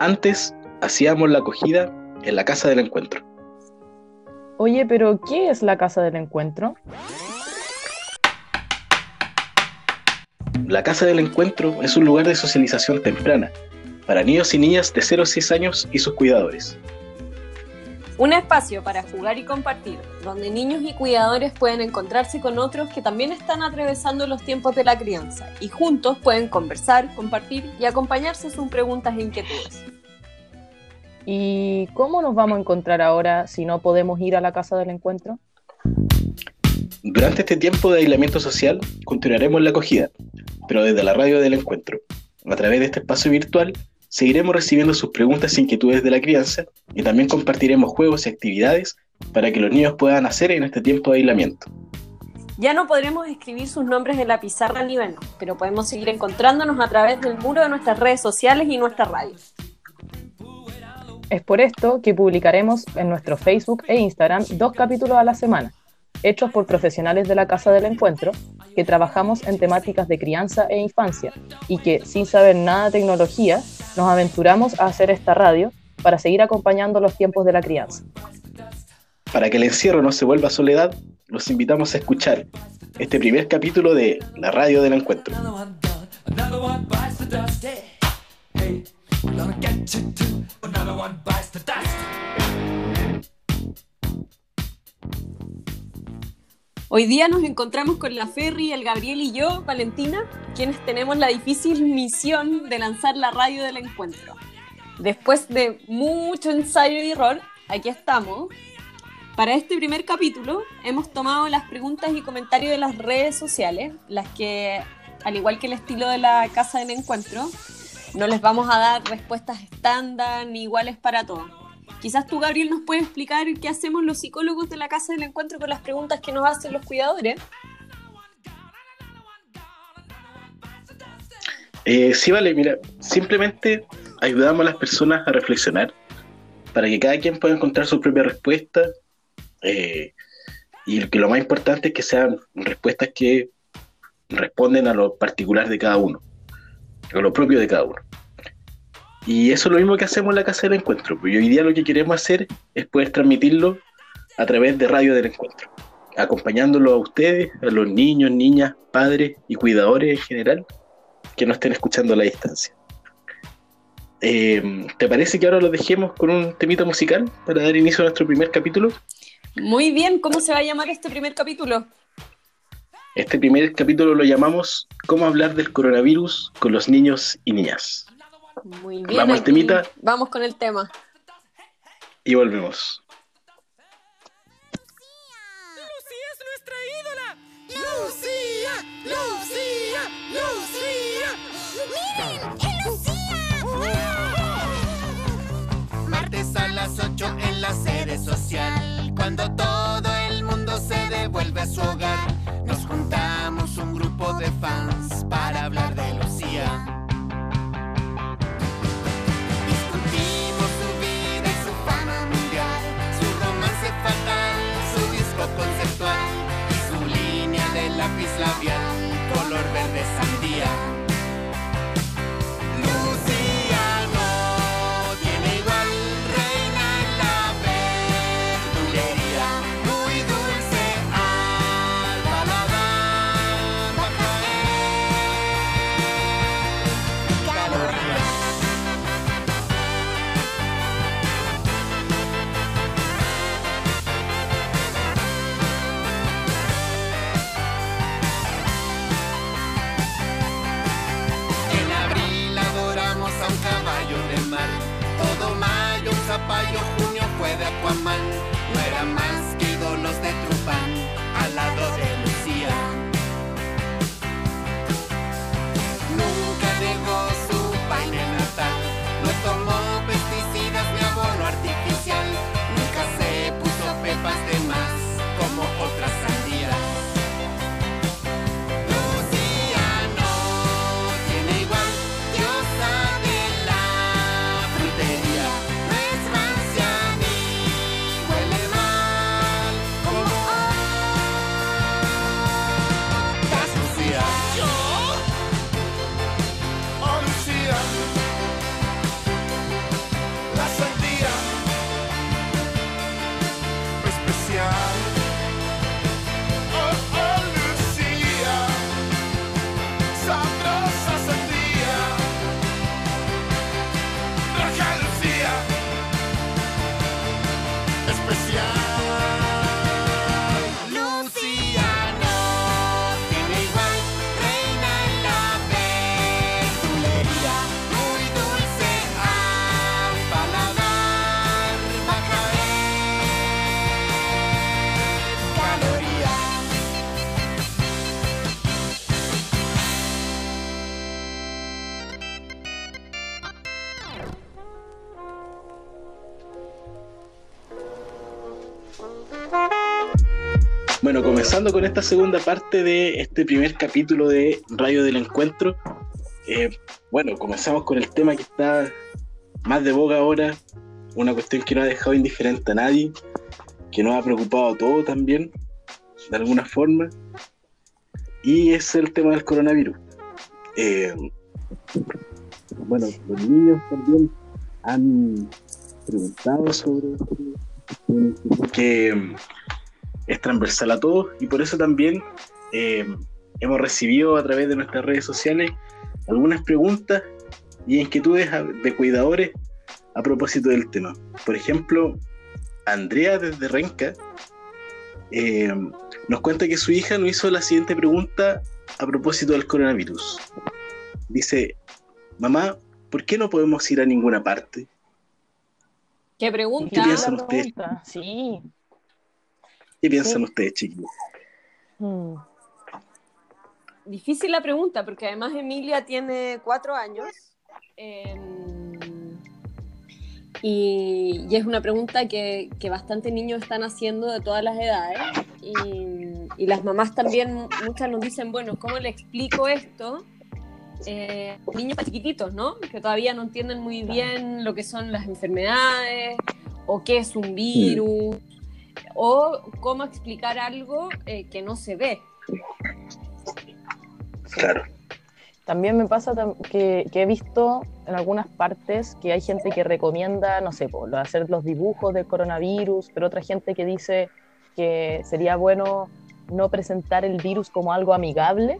Antes hacíamos la acogida en la casa del encuentro. Oye, pero ¿qué es la casa del encuentro? La casa del encuentro es un lugar de socialización temprana para niños y niñas de 0 a 6 años y sus cuidadores. Un espacio para jugar y compartir, donde niños y cuidadores pueden encontrarse con otros que también están atravesando los tiempos de la crianza y juntos pueden conversar, compartir y acompañarse sus preguntas e inquietudes. ¿Y cómo nos vamos a encontrar ahora si no podemos ir a la casa del encuentro? Durante este tiempo de aislamiento social continuaremos la acogida, pero desde la radio del encuentro. A través de este espacio virtual seguiremos recibiendo sus preguntas e inquietudes de la crianza y también compartiremos juegos y actividades para que los niños puedan hacer en este tiempo de aislamiento. Ya no podremos escribir sus nombres en la pizarra ni vernos, pero podemos seguir encontrándonos a través del muro de nuestras redes sociales y nuestra radio. Es por esto que publicaremos en nuestro Facebook e Instagram dos capítulos a la semana, hechos por profesionales de la Casa del Encuentro, que trabajamos en temáticas de crianza e infancia y que, sin saber nada de tecnología, nos aventuramos a hacer esta radio para seguir acompañando los tiempos de la crianza. Para que el encierro no se vuelva soledad, los invitamos a escuchar este primer capítulo de La Radio del Encuentro. Hoy día nos encontramos con la Ferry, el Gabriel y yo, Valentina, quienes tenemos la difícil misión de lanzar la radio del encuentro. Después de mucho ensayo y error, aquí estamos. Para este primer capítulo hemos tomado las preguntas y comentarios de las redes sociales, las que, al igual que el estilo de la casa del encuentro, no les vamos a dar respuestas estándar ni iguales para todos Quizás tú, Gabriel, nos puedes explicar qué hacemos los psicólogos de la Casa del Encuentro con las preguntas que nos hacen los cuidadores. Eh, sí, vale, mira, simplemente ayudamos a las personas a reflexionar para que cada quien pueda encontrar su propia respuesta eh, y que lo más importante es que sean respuestas que responden a lo particular de cada uno, a lo propio de cada uno. Y eso es lo mismo que hacemos en la Casa del Encuentro. Pues hoy día lo que queremos hacer es poder transmitirlo a través de Radio del Encuentro, acompañándolo a ustedes, a los niños, niñas, padres y cuidadores en general que no estén escuchando a la distancia. Eh, ¿Te parece que ahora lo dejemos con un temito musical para dar inicio a nuestro primer capítulo? Muy bien, ¿cómo se va a llamar este primer capítulo? Este primer capítulo lo llamamos ¿Cómo hablar del coronavirus con los niños y niñas? Muy bien. Vamos con el tema. Y volvemos. Lucía es nuestra ídola. Lucía, Lucía, Lucía. Color Bueno, comenzando con esta segunda parte de este primer capítulo de Radio del Encuentro. eh, bueno, comenzamos con el tema que está más de boga ahora, una cuestión que no ha dejado indiferente a nadie, que nos ha preocupado a todos también, de alguna forma, y es el tema del coronavirus. Eh, bueno, los niños también han preguntado sobre que es transversal a todos y por eso también eh, hemos recibido a través de nuestras redes sociales algunas preguntas y inquietudes de cuidadores a propósito del tema. Por ejemplo, Andrea desde Renca eh, nos cuenta que su hija nos hizo la siguiente pregunta a propósito del coronavirus. Dice, mamá, ¿por qué no podemos ir a ninguna parte? ¿Qué ¿Qué pregunta? piensan la ustedes? pregunta, Sí. ¿Qué piensan Sí. ustedes, chiquillos? Mm. Difícil la pregunta, porque además Emilia tiene cuatro años. eh, y, y es una pregunta que, que bastante niños están haciendo de todas las edades. Y, y las mamás también, muchas nos dicen, bueno, ¿cómo le explico esto? Eh, niños chiquititos, ¿no? Que todavía no entienden muy bien lo que son las enfermedades o qué es un virus o cómo explicar algo eh, que no se ve. Claro. También me pasa que, que he visto en algunas partes que hay gente que recomienda, no sé, por hacer los dibujos del coronavirus, pero otra gente que dice que sería bueno no presentar el virus como algo amigable.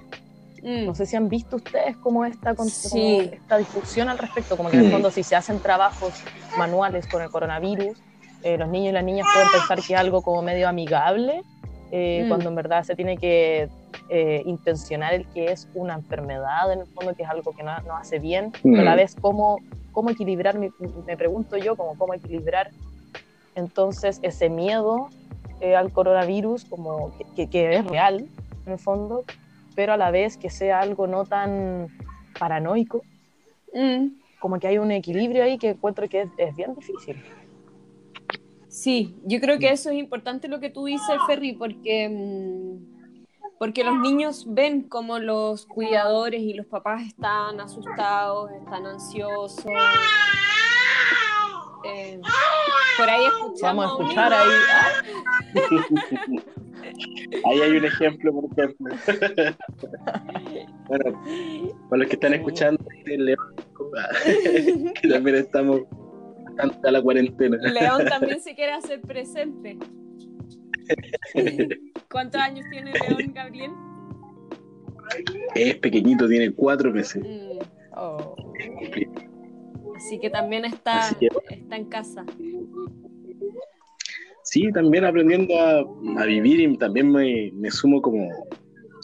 Mm. No sé si han visto ustedes cómo esta, con- Sí. como esta discusión al respecto, como que en el Mm. fondo si se hacen trabajos manuales con el coronavirus, eh, los niños y las niñas pueden pensar que es algo como medio amigable, eh, Mm. cuando en verdad se tiene que eh, intencionar el que es una enfermedad, en el fondo que es algo que no, no hace bien, pero a la Mm. vez cómo, cómo equilibrar, me, me pregunto yo, como cómo equilibrar entonces ese miedo eh, al coronavirus, como que, que- que es real en el fondo, pero a la vez que sea algo no tan paranoico, Mm. como que hay un equilibrio ahí que encuentro que es, es bien difícil. Sí, yo creo que eso es importante lo que tú dices, Ferry, porque, mm, porque los niños ven como los cuidadores y los papás están asustados, están ansiosos. Eh, por ahí escuchamos Vamos a escuchar ahí. ah, Ahí hay un ejemplo, por ejemplo. bueno, para los que están escuchando, León, que también estamos la cuarentena. León también se quiere hacer presente. ¿Cuántos años tiene León, Gabriel? Es pequeñito, tiene cuatro meses. Mm, oh. así que también está, que- está en casa. Sí, también aprendiendo a, a vivir y también me, me sumo como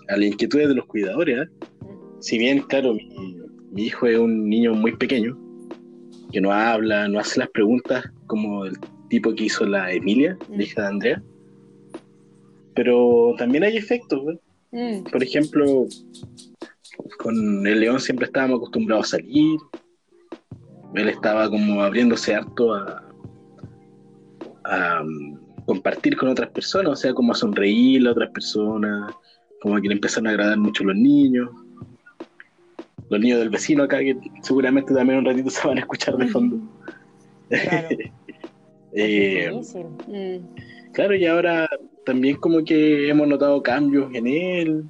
a la inquietud de los cuidadores. ¿eh? Si bien, claro, mi, mi hijo es un niño muy pequeño, que no habla, no hace las preguntas como el tipo que hizo la Emilia, la hija de Andrea, pero también hay efectos. ¿eh? Mm, Por ejemplo, con el león siempre estábamos acostumbrados a salir. Él estaba como abriéndose harto a, a, um, compartir con otras personas, o sea, como a sonreírle a otras personas, como que le empezaron a agradar mucho los niños. Los niños del vecino acá, que seguramente también un ratito se van a escuchar de fondo. Claro. Eh, mm, claro, y ahora también como que hemos notado cambios en él,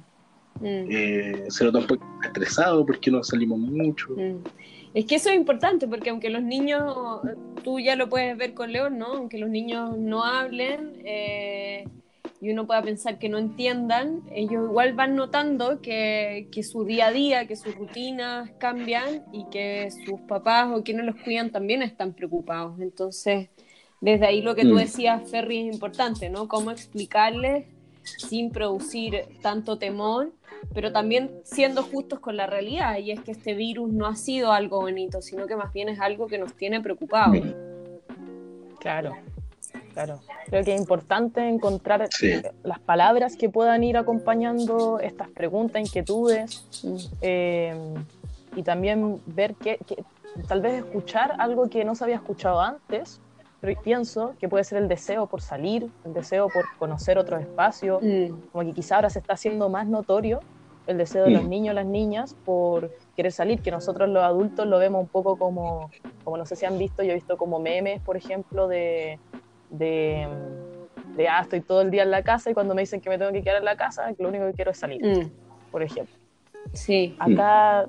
mm. eh, se nota un poco estresado porque no salimos mucho. Mm. Es que eso es importante porque aunque los niños, tú ya lo puedes ver con León, ¿no? Aunque los niños no hablen eh, y uno pueda pensar que no entiendan, ellos igual van notando que, que su día a día, que sus rutinas cambian y que sus papás o quienes los cuidan también están preocupados. Entonces, desde ahí lo que tú Mm. decías, Ferry, es importante, ¿no? Cómo explicarles sin producir tanto temor pero también siendo justos con la realidad, y es que este virus no ha sido algo bonito, sino que más bien es algo que nos tiene preocupados. Claro, claro. Creo que es importante encontrar Sí. las palabras que puedan ir acompañando estas preguntas, inquietudes, eh, y también ver que, que- tal vez escuchar algo que no se había escuchado antes, pienso que puede ser el deseo por salir, el deseo por conocer otro espacio, Mm. como que quizá ahora se está haciendo más notorio el deseo de los Mm. niños, las niñas, por querer salir, que nosotros los adultos lo vemos un poco como, como no sé si han visto, yo he visto como memes, por ejemplo, de, de, de, ah, estoy todo el día en la casa y cuando me dicen que me tengo que quedar en la casa, que lo único que quiero es salir, Mm. por ejemplo. Sí. Acá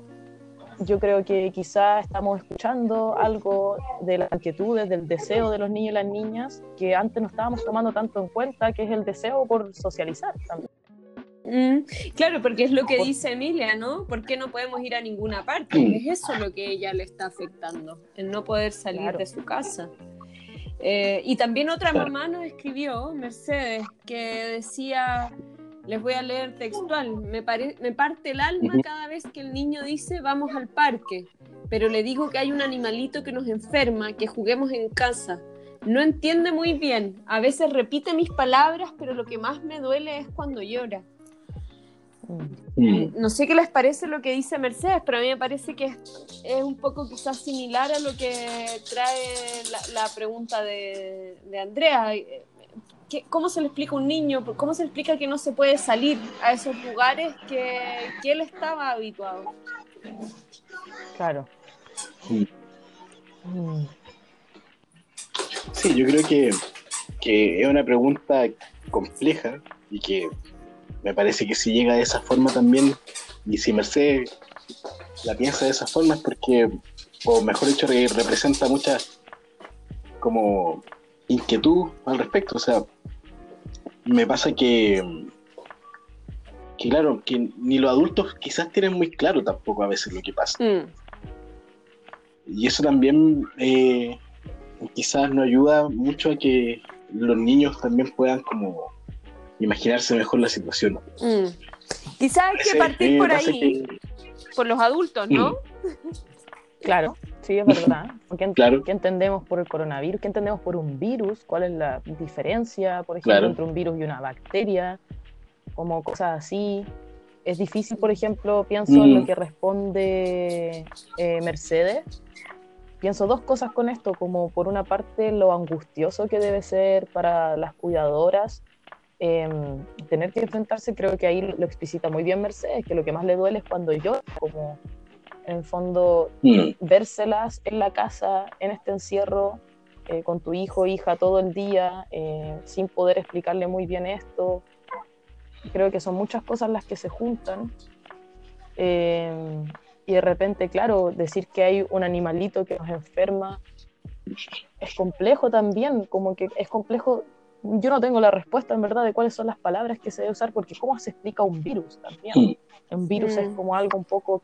yo creo que quizá estamos escuchando algo de las inquietudes, del deseo de los niños y las niñas que antes no estábamos tomando tanto en cuenta, que es el deseo por socializar también. Mm, claro, porque es lo que dice Emilia, ¿no? ¿Por qué no podemos ir a ninguna parte? Mm. Es eso lo que ella le está afectando, el no poder salir Claro. de su casa. Eh, y también otra mamá nos escribió, Mercedes, que decía, les voy a leer textual, me, pare- me parte el alma cada vez que el niño dice vamos al parque, pero le digo que hay un animalito que nos enferma, que juguemos en casa. No entiende muy bien, a veces repite mis palabras, pero lo que más me duele es cuando llora. Mm. No sé qué les parece lo que dice Mercedes, pero a mí me parece que es, es un poco quizás similar a lo que trae la, la pregunta de, de Andrea. ¿Qué- ¿Cómo se le explica a un niño? ¿Cómo se le explica que no se puede salir a esos lugares que, que él estaba habituado? Claro. Mm. Mm. Sí, yo creo que, que es una pregunta compleja y que me parece que si llega de esa forma también, y si Mercedes la piensa de esa forma es porque, o mejor dicho, re- representa mucha como inquietud al respecto. O sea, me pasa que, que claro, que ni los adultos quizás tienen muy claro tampoco a veces lo que pasa. Mm, Y eso también eh, quizás nos ayuda mucho a que los niños también puedan como imaginarse mejor la situación. mm. Quizás hay que partir por ahí, que- por los adultos, ¿no? Claro, sí, es verdad. Porque ent- Claro. ¿Qué entendemos por el coronavirus? ¿Qué entendemos por un virus? ¿Cuál es la diferencia, por ejemplo, Claro. entre un virus y una bacteria? Como cosas así. Es difícil, por ejemplo, pienso en Mm. lo que responde eh, Mercedes. Pienso dos cosas con esto, como por una parte lo angustioso que debe ser para las cuidadoras em, tener que enfrentarse, creo que ahí lo explicita muy bien Mercedes, que lo que más le duele es cuando llora, como en el fondo Mm, vérselas en la casa, en este encierro, eh, con tu hijo hija todo el día, eh, sin poder explicarle muy bien esto. Creo que son muchas cosas las que se juntan. Eh, y de repente, claro, decir que hay un animalito que nos enferma es complejo también, como que es complejo. Yo no tengo la respuesta en verdad de cuáles son las palabras que se debe usar, porque cómo se explica un virus también. Mm. Un virus es Mm. como algo un poco,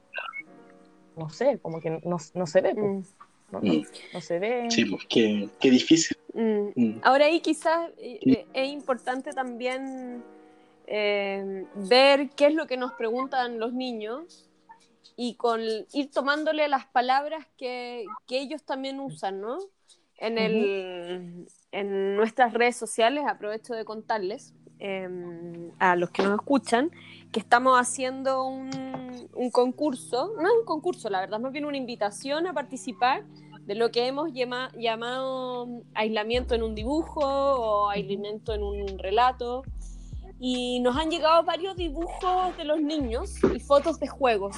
no sé, como que no, no se ve, pues, Mm, no, Mm. no se ve. Sí, pues qué, qué difícil. mm. Mm, Ahora ahí quizás eh, Sí. eh, es importante también eh, ver qué es lo que nos preguntan los niños y con ir tomándole las palabras que, que ellos también usan, ¿no? En, el, en nuestras redes sociales, aprovecho de contarles eh, a los que nos escuchan que estamos haciendo un, un concurso, no es un concurso, la verdad, más bien una invitación a participar de lo que hemos llama- llamado aislamiento en un dibujo o aislamiento en un relato. Y nos han llegado varios dibujos de los niños y fotos de juegos.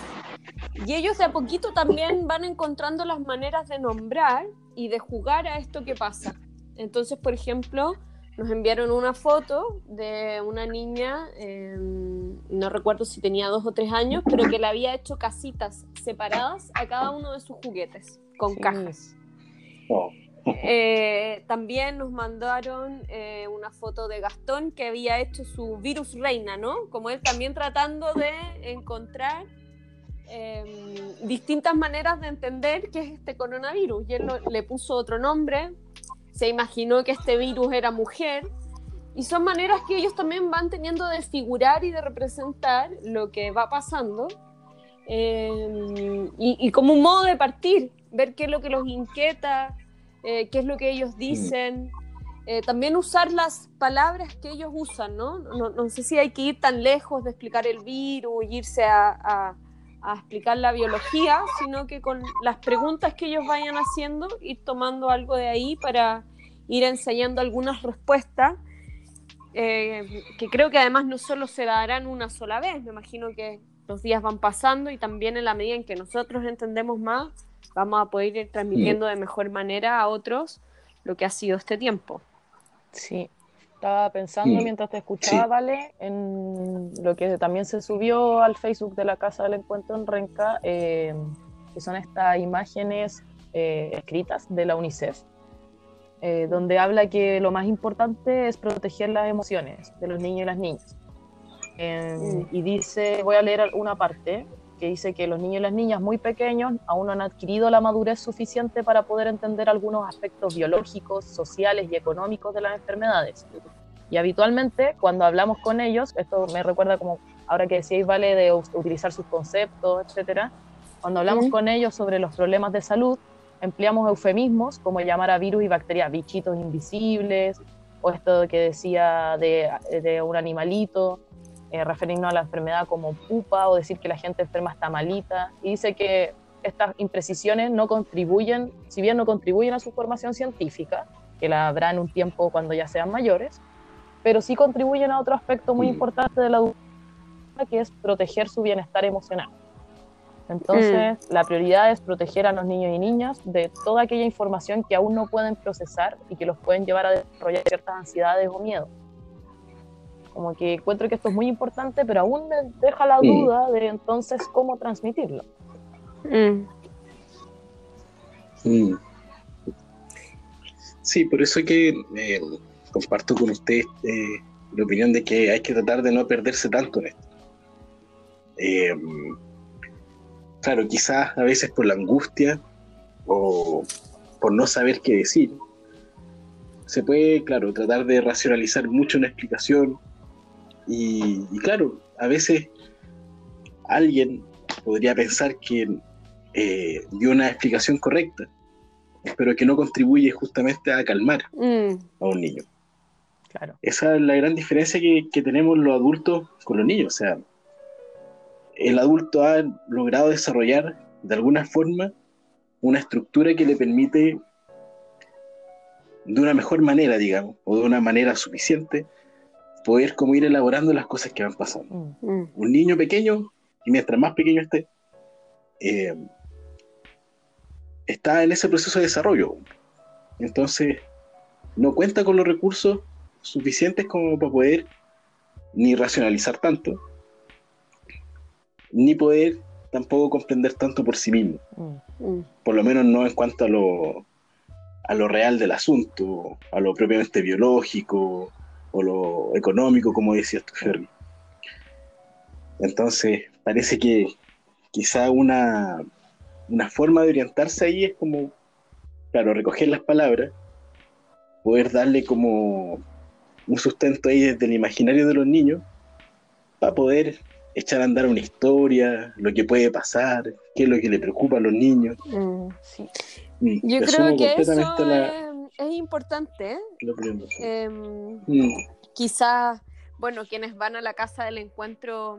Y ellos de a poquito también van encontrando las maneras de nombrar y de jugar a esto que pasa. Entonces, por ejemplo, nos enviaron una foto de una niña, eh, no recuerdo si tenía dos o tres años, pero que le había hecho casitas separadas a cada uno de sus juguetes, con Sí. cajas. oh, Eh, también nos mandaron eh, una foto de Gastón que había hecho su virus reina, ¿no? Como él también tratando de encontrar eh, distintas maneras de entender qué es este coronavirus. Y él le puso otro nombre, se imaginó que este virus era mujer. Y son maneras que ellos también van teniendo de figurar y de representar lo que va pasando. eh, y, y como un modo de partir, ver qué es lo que los inquieta, eh, qué es lo que ellos dicen. Eh, también usar las palabras que ellos usan, ¿no? ¿no? no sé si hay que ir tan lejos de explicar el virus irse a, a- a explicar la biología, sino que con las preguntas que ellos vayan haciendo, ir tomando algo de ahí para ir enseñando algunas respuestas eh, que creo que además no solo se darán una sola vez, me imagino que los días van pasando y también en la medida en que nosotros entendemos más, vamos a poder ir transmitiendo de mejor manera a otros lo que ha sido este tiempo. Sí, estaba pensando mientras te escuchaba, Vale, en lo que también se subió al Facebook de la Casa del Encuentro en Renca, eh, que son estas imágenes eh, escritas de la UNICEF, eh, donde habla que lo más importante es proteger las emociones de los niños y las niñas. Mm. Y dice, voy a leer una parte, que dice que los niños y las niñas muy pequeños aún no han adquirido la madurez suficiente para poder entender algunos aspectos biológicos, sociales y económicos de las enfermedades. Y habitualmente cuando hablamos con ellos, esto me recuerda como ahora que decíais, vale, de utilizar sus conceptos, etcétera, cuando hablamos con ellos sobre los problemas de salud, empleamos eufemismos como llamar a virus y bacterias bichitos invisibles, o esto que decía de, de un animalito, eh, refiriéndonos a la enfermedad como pupa, o decir que la gente enferma está malita, y dice que estas imprecisiones no contribuyen, si bien no contribuyen a su formación científica, que la habrá en un tiempo cuando ya sean mayores, pero sí contribuyen a otro aspecto muy mm. importante de la educación, que es proteger su bienestar emocional. Entonces, mm. la prioridad es proteger a los niños y niñas de toda aquella información que aún no pueden procesar y que los pueden llevar a desarrollar ciertas ansiedades o miedos. Como que encuentro que esto es muy importante, pero aún me deja la duda de entonces cómo transmitirlo. Mm. Mm. Sí, por eso que eh, comparto con usted eh, la opinión de que hay que tratar de no perderse tanto en esto. Eh, claro, quizás a veces por la angustia o por no saber qué decir, se puede, claro, tratar de racionalizar mucho una explicación y, claro, a veces alguien podría pensar que eh, dio una explicación correcta, pero que no contribuye justamente a calmar mm. a un niño. Claro. Esa es la gran diferencia que, que, tenemos los adultos con los niños. O sea, el adulto ha logrado desarrollar de alguna forma una estructura que le permite de una mejor manera, digamos, o de una manera suficiente, poder como ir elaborando las cosas que van pasando. Mm. Mm. Un niño pequeño, y mientras más pequeño esté, eh, está en ese proceso de desarrollo. Entonces, no cuenta con los recursos suficientes como para poder ni racionalizar tanto, ni poder tampoco comprender tanto por sí mismo. Mm. Mm. Por lo menos no en cuanto a lo, a lo real del asunto, a lo propiamente biológico o lo económico, como decías tú, Ferry. Entonces, parece que quizá una, una forma de orientarse ahí es como, claro, recoger las palabras, poder darle como un sustento ahí desde el imaginario de los niños, para poder echar a andar una historia, lo que puede pasar, qué es lo que le preocupa a los niños. Mm, mm, Yo creo que eso es, importante. Eh, Quizás, bueno, quienes van a la casa del encuentro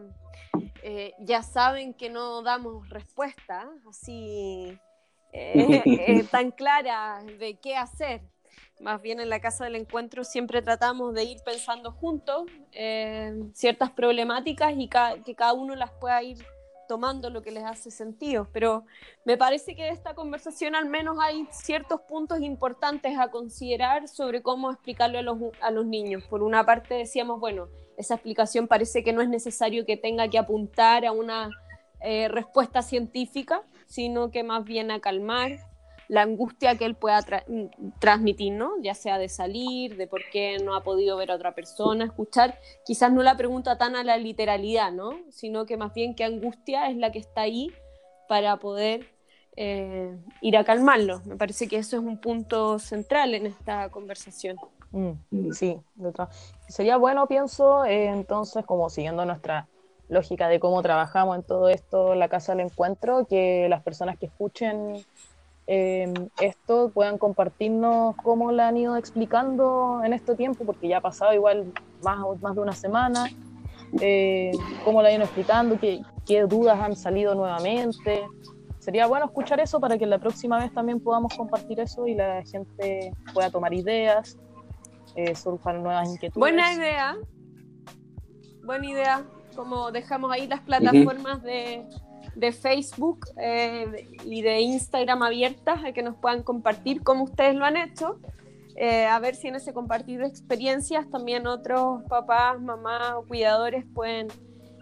eh, ya saben que no damos respuesta así eh, tan clara de qué hacer más bien en la casa del encuentro siempre tratamos de ir pensando juntos eh, ciertas problemáticas y que cada uno las pueda ir tomando lo que les hace sentido. Pero me parece que de esta conversación al menos hay ciertos puntos importantes a considerar sobre cómo explicarlo a los, a los niños. Por una parte decíamos, bueno, esa explicación parece que no es necesario que tenga que apuntar a una eh, respuesta científica, sino que más bien a calmar, la angustia que él pueda transmitir, ¿no? Ya sea de salir, de por qué no ha podido ver a otra persona, escuchar, quizás no la pregunta tan a la literalidad, ¿no? Sino que más bien qué angustia es la que está ahí para poder eh, ir a calmarlo. Me parece que eso es un punto central en esta conversación. Mm, sí, sería bueno, pienso, eh, entonces, como siguiendo nuestra lógica de cómo trabajamos en todo esto, la Casa del Encuentro, que las personas que escuchen eh, esto puedan compartirnos cómo la han ido explicando en este tiempo, porque ya ha pasado igual más, más de una semana, eh, cómo la han ido explicando, qué, qué, dudas han salido nuevamente, sería bueno escuchar eso para que la próxima vez también podamos compartir eso y la gente pueda tomar ideas, eh, surjan nuevas inquietudes. Buena idea. Buena idea. Como dejamos ahí las plataformas de, de, Facebook eh, y de Instagram abiertas a que nos puedan compartir cómo ustedes lo han hecho. Eh, a ver si en ese compartir de experiencias también otros papás, mamás o cuidadores pueden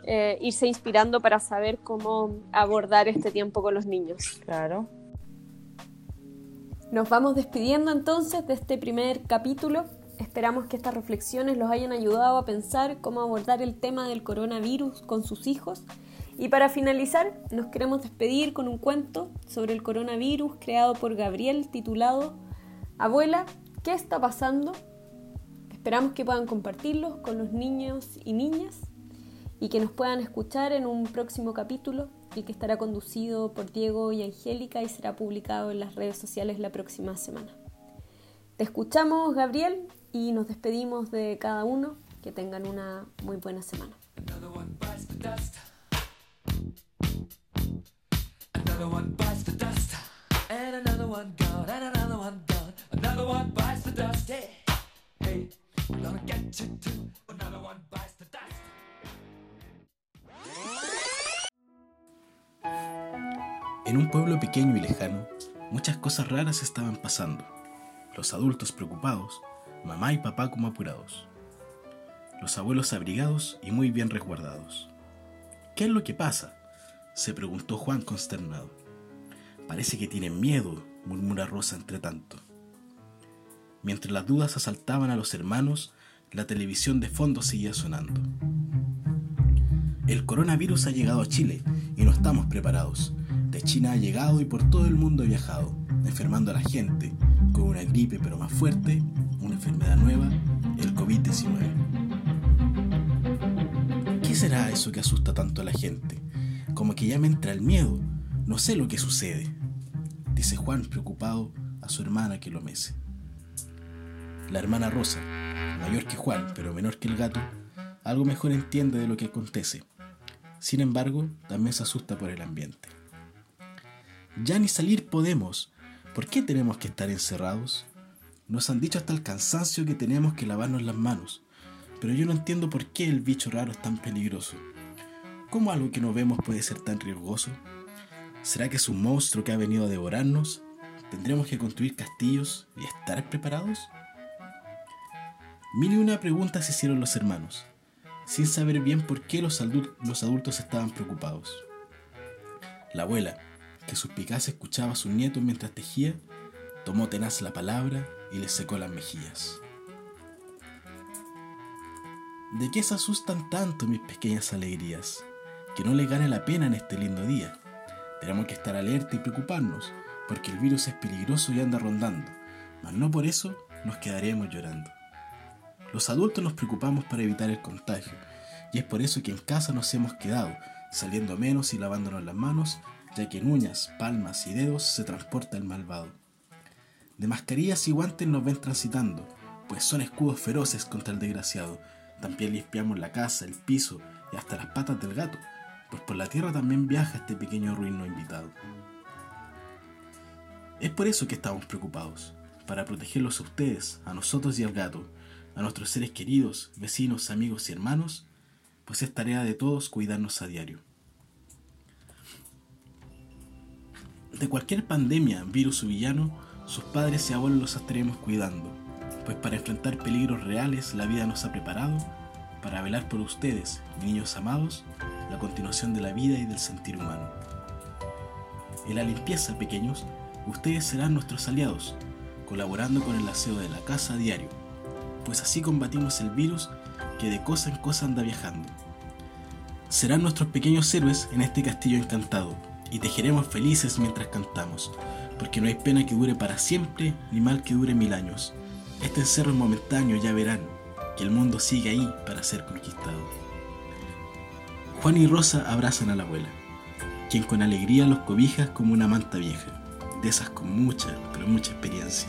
eh, irse inspirando para saber cómo abordar este tiempo con los niños. Claro. Nos vamos despidiendo entonces de este primer capítulo. Esperamos que estas reflexiones los hayan ayudado a pensar cómo abordar el tema del coronavirus con sus hijos. Y para finalizar, nos queremos despedir con un cuento sobre el coronavirus creado por Gabriel titulado Abuela, ¿qué está pasando? Esperamos que puedan compartirlo con los niños y niñas y que nos puedan escuchar en un próximo capítulo y que estará conducido por Diego y Angélica y será publicado en las redes sociales la próxima semana. Te escuchamos, Gabriel, y nos despedimos de cada uno. Que tengan una muy buena semana. En un pueblo pequeño y lejano, muchas cosas raras estaban pasando. Los adultos preocupados, mamá y papá como apurados. Los abuelos abrigados y muy bien resguardados. ¿Qué es lo que pasa? Se preguntó Juan consternado. Parece que tienen miedo, murmura Rosa entre tanto. Mientras las dudas asaltaban a los hermanos, la televisión de fondo seguía sonando. El coronavirus ha llegado a Chile y no estamos preparados. De China ha llegado y por todo el mundo ha viajado, enfermando a la gente, con una gripe pero más fuerte, una enfermedad nueva, el COVID-19. ¿Qué será eso que asusta tanto a la gente? Como que ya me entra el miedo, no sé lo que sucede, dice Juan preocupado a su hermana que lo mece. La hermana Rosa, mayor que Juan pero menor que el gato, algo mejor entiende de lo que acontece. Sin embargo, también se asusta por el ambiente. Ya ni salir podemos. ¿Por qué tenemos que estar encerrados? Nos han dicho hasta el cansancio que tenemos que lavarnos las manos, pero yo no entiendo por qué el bicho raro es tan peligroso. ¿Cómo algo que no vemos puede ser tan riesgoso? ¿Será que es un monstruo que ha venido a devorarnos? ¿Tendremos que construir castillos y estar preparados? Mil y una pregunta se hicieron los hermanos, sin saber bien por qué los, los adultos estaban preocupados. La abuela, que suspicaz escuchaba a su nieto mientras tejía, tomó tenaz la palabra y le secó las mejillas. ¿De qué se asustan tanto mis pequeñas alegrías? Que no le gane la pena en este lindo día. Tenemos que estar alerta y preocuparnos, porque el virus es peligroso y anda rondando, mas no por eso nos quedaremos llorando. Los adultos nos preocupamos para evitar el contagio, y es por eso que en casa nos hemos quedado, saliendo menos y lavándonos las manos ya que en uñas, palmas y dedos se transporta el malvado. De mascarillas y guantes nos ven transitando, pues son escudos feroces contra el desgraciado. También limpiamos la casa, el piso y hasta las patas del gato, pues por la tierra también viaja este pequeño ruino invitado. Es por eso que estamos preocupados, para protegerlos a ustedes, a nosotros y al gato, a nuestros seres queridos, vecinos, amigos y hermanos, pues es tarea de todos cuidarnos a diario. De cualquier pandemia, virus o villano, sus padres y abuelos los estaremos cuidando, pues para enfrentar peligros reales la vida nos ha preparado para velar por ustedes, niños amados, la continuación de la vida y del sentir humano. En la limpieza, pequeños, ustedes serán nuestros aliados, colaborando con el aseo de la casa a diario, pues así combatimos el virus que de cosa en cosa anda viajando. Serán nuestros pequeños héroes en este castillo encantado, y tejeremos felices mientras cantamos, porque no hay pena que dure para siempre ni mal que dure mil años. Este encerro es momentáneo, ya verán, que el mundo sigue ahí para ser conquistado. Juan y Rosa abrazan a la abuela, quien con alegría los cobija como una manta vieja, de esas con mucha, pero mucha experiencia.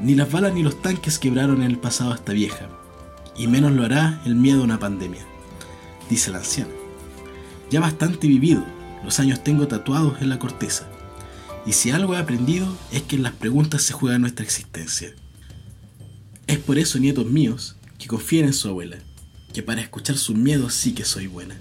Ni las balas ni los tanques quebraron en el pasado a esta vieja, y menos lo hará el miedo a una pandemia, dice la anciana. Ya bastante vivido, Los años tengo tatuados en la corteza. Y si algo he aprendido es que en las preguntas se juega nuestra existencia. Es por eso, nietos míos, que confíen en su abuela, que para escuchar sus miedos sí que soy buena.